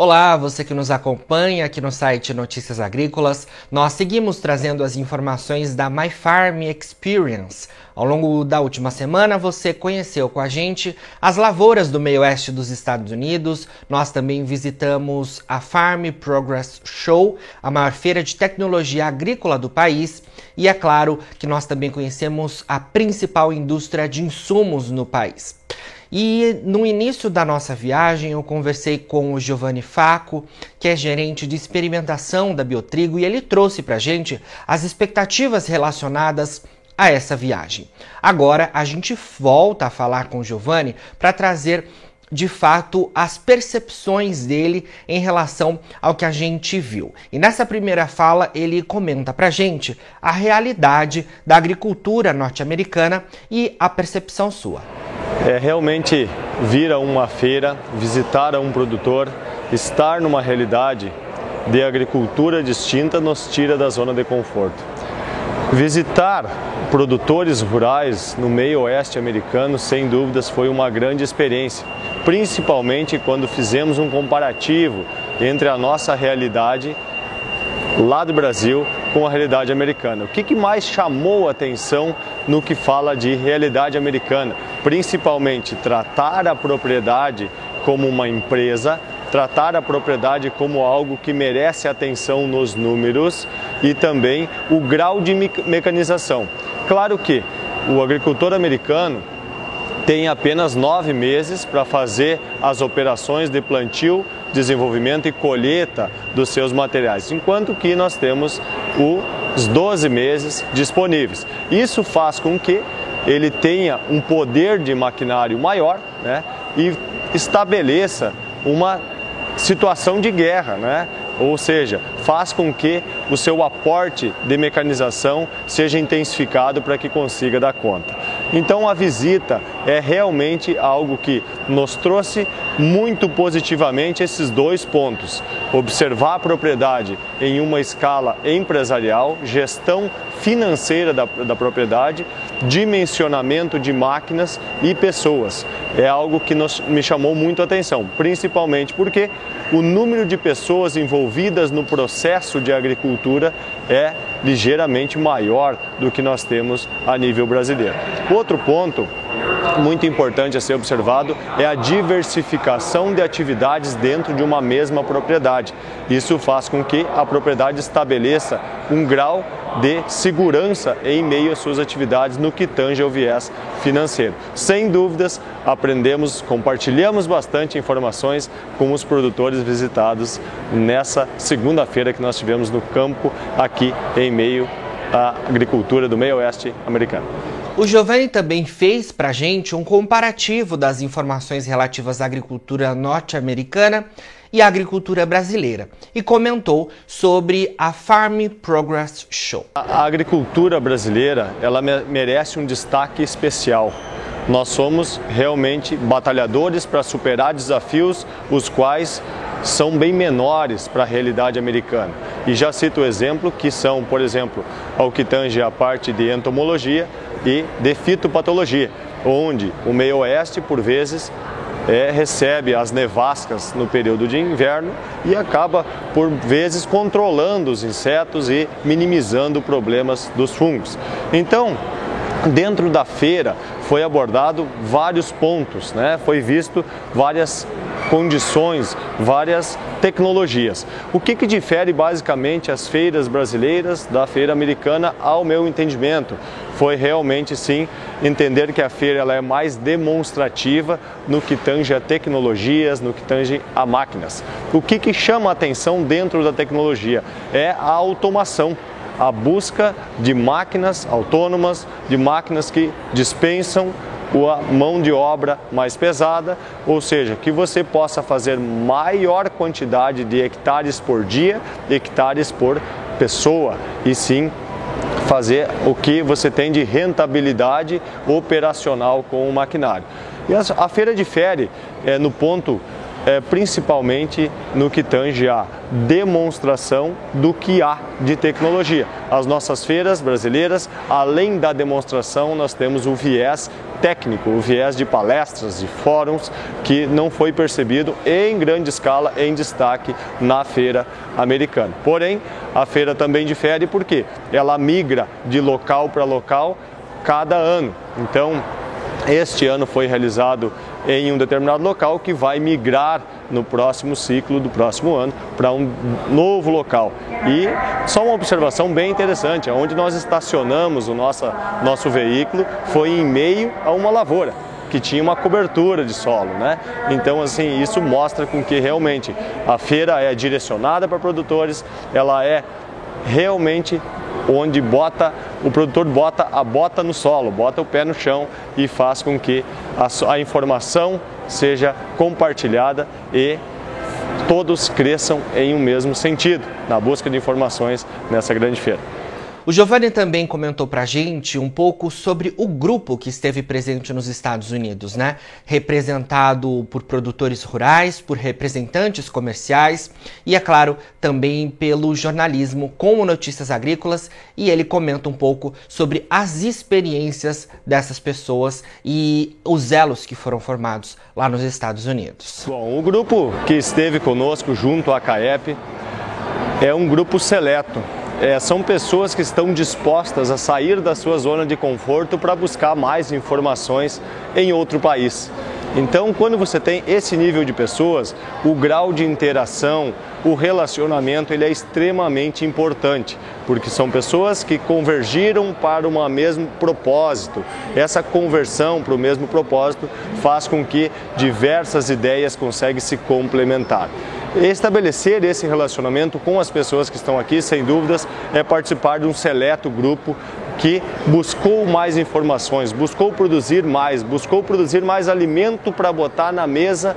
Olá, você que nos acompanha aqui no site Notícias Agrícolas. Nós seguimos trazendo as informações da My Farm Experience. Ao longo da última semana, você conheceu com a gente as lavouras do meio-oeste dos Estados Unidos. Nós também visitamos a Farm Progress Show, a maior feira de tecnologia agrícola do país. E é claro que nós também conhecemos a principal indústria de insumos no país. E no início da nossa viagem, eu conversei com o Giovanni Faco, que é gerente de experimentação da Biotrigo, e ele trouxe para gente as expectativas relacionadas a essa viagem. Agora a gente volta a falar com o Giovanni para trazer de fato as percepções dele em relação ao que a gente viu. E nessa primeira fala ele comenta pra gente a realidade da agricultura norte-americana e a percepção sua. É realmente vir a uma feira, visitar a um produtor, estar numa realidade de agricultura distinta nos tira da zona de conforto. Visitar produtores rurais no meio oeste americano, sem dúvidas, foi uma grande experiência, principalmente quando fizemos um comparativo entre a nossa realidade lá do Brasil com a realidade americana. O que, que mais chamou atenção no que fala de realidade americana? Principalmente tratar a propriedade como uma empresa, tratar a propriedade como algo que merece atenção nos números e também o grau de mecanização. Claro que o agricultor americano tem apenas nove meses para fazer as operações de plantio, desenvolvimento e colheita dos seus materiais, enquanto que nós temos os 12 meses disponíveis. Isso faz com que ele tenha um poder de maquinário maior né, e estabeleça uma situação de guerra, né? ou seja, faz com que o seu aporte de mecanização seja intensificado para que consiga dar conta. Então a visita é realmente algo que nos trouxe muito positivamente esses dois pontos: observar a propriedade em uma escala empresarial, gestão financeira da, da propriedade, dimensionamento de máquinas e pessoas. É algo que nos, me chamou muito a atenção, principalmente porque o número de pessoas envolvidas no processo de agricultura é ligeiramente maior do que nós temos a nível brasileiro. Outro ponto muito importante a ser observado é a diversificação de atividades dentro de uma mesma propriedade. Isso faz com que a propriedade estabeleça um grau de segurança em meio às suas atividades no que tange ao viés financeiro. Sem dúvidas, aprendemos, compartilhamos bastante informações com os produtores visitados nessa segunda-feira que nós tivemos no campo aqui em meio à agricultura do meio oeste americano. O Giovanni também fez para a gente um comparativo das informações relativas à agricultura norte-americana e à agricultura brasileira e comentou sobre a Farm Progress Show. A agricultura brasileira ela merece um destaque especial. Nós somos realmente batalhadores para superar desafios os quais são bem menores para a realidade americana. E já cito o exemplo que são, por exemplo, ao que tange a parte de entomologia, e de fitopatologia, onde o meio oeste, por vezes, é, recebe as nevascas no período de inverno e acaba, por vezes, controlando os insetos e minimizando problemas dos fungos. Então, dentro da feira foi abordado vários pontos, né? foi visto várias condições, várias tecnologias. O que, que difere basicamente as feiras brasileiras da feira americana, ao meu entendimento? Foi realmente sim entender que a feira ela é mais demonstrativa no que tange a tecnologias, no que tange a máquinas. O que, que chama a atenção dentro da tecnologia é a automação a busca de máquinas autônomas, de máquinas que dispensam a mão de obra mais pesada, ou seja, que você possa fazer maior quantidade de hectares por dia, hectares por pessoa, e sim fazer o que você tem de rentabilidade operacional com o maquinário. E a, feira difere é, no ponto é, principalmente no que tange a demonstração do que há de tecnologia. As nossas feiras brasileiras, além da demonstração, nós temos o viés técnico, o viés de palestras, de fóruns, que não foi percebido em grande escala, em destaque na feira americana. Porém, a feira também difere porque ela migra de local para local cada ano. Então, este ano foi realizado em um determinado local que vai migrar no próximo ciclo do próximo ano para um novo local. E só uma observação bem interessante, onde nós estacionamos o nosso, nosso veículo foi em meio a uma lavoura que tinha uma cobertura de solo, né? Então, assim, isso mostra com que realmente a feira é direcionada para produtores, ela é realmente onde bota o produtor bota a bota no solo, bota o pé no chão e faz com que a, a informação seja compartilhada e todos cresçam em um mesmo sentido na busca de informações nessa grande feira. O Giovanni também comentou pra gente um pouco sobre o grupo que esteve presente nos Estados Unidos, né? Representado por produtores rurais, por representantes comerciais e, é claro, também pelo jornalismo como notícias agrícolas. E ele comenta um pouco sobre as experiências dessas pessoas e os elos que foram formados lá nos Estados Unidos. Bom, o grupo que esteve conosco junto à CAEP é um grupo seleto é, são pessoas que estão dispostas a sair da sua zona de conforto para buscar mais informações em outro país. Então, quando você tem esse nível de pessoas, o grau de interação, o relacionamento, ele é extremamente importante, porque são pessoas que convergiram para um mesmo propósito. Essa conversão para o mesmo propósito faz com que diversas ideias conseguem se complementar. Estabelecer esse relacionamento com as pessoas que estão aqui, sem dúvidas, é participar de um seleto grupo que buscou mais informações, buscou produzir mais, buscou produzir mais alimento para botar na mesa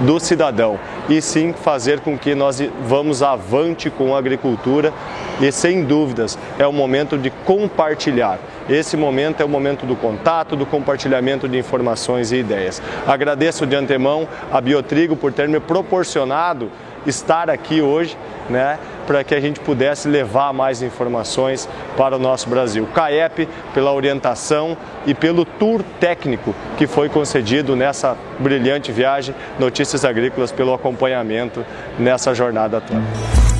do cidadão e sim fazer com que nós vamos avante com a agricultura e sem dúvidas é o momento de compartilhar. Esse momento é o momento do contato, do compartilhamento de informações e ideias. Agradeço de antemão a Biotrigo por ter me proporcionado estar aqui hoje, né, para que a gente pudesse levar mais informações para o nosso Brasil. CAEP pela orientação e pelo tour técnico que foi concedido nessa brilhante viagem, Notícias Agrícolas pelo acompanhamento nessa jornada toda.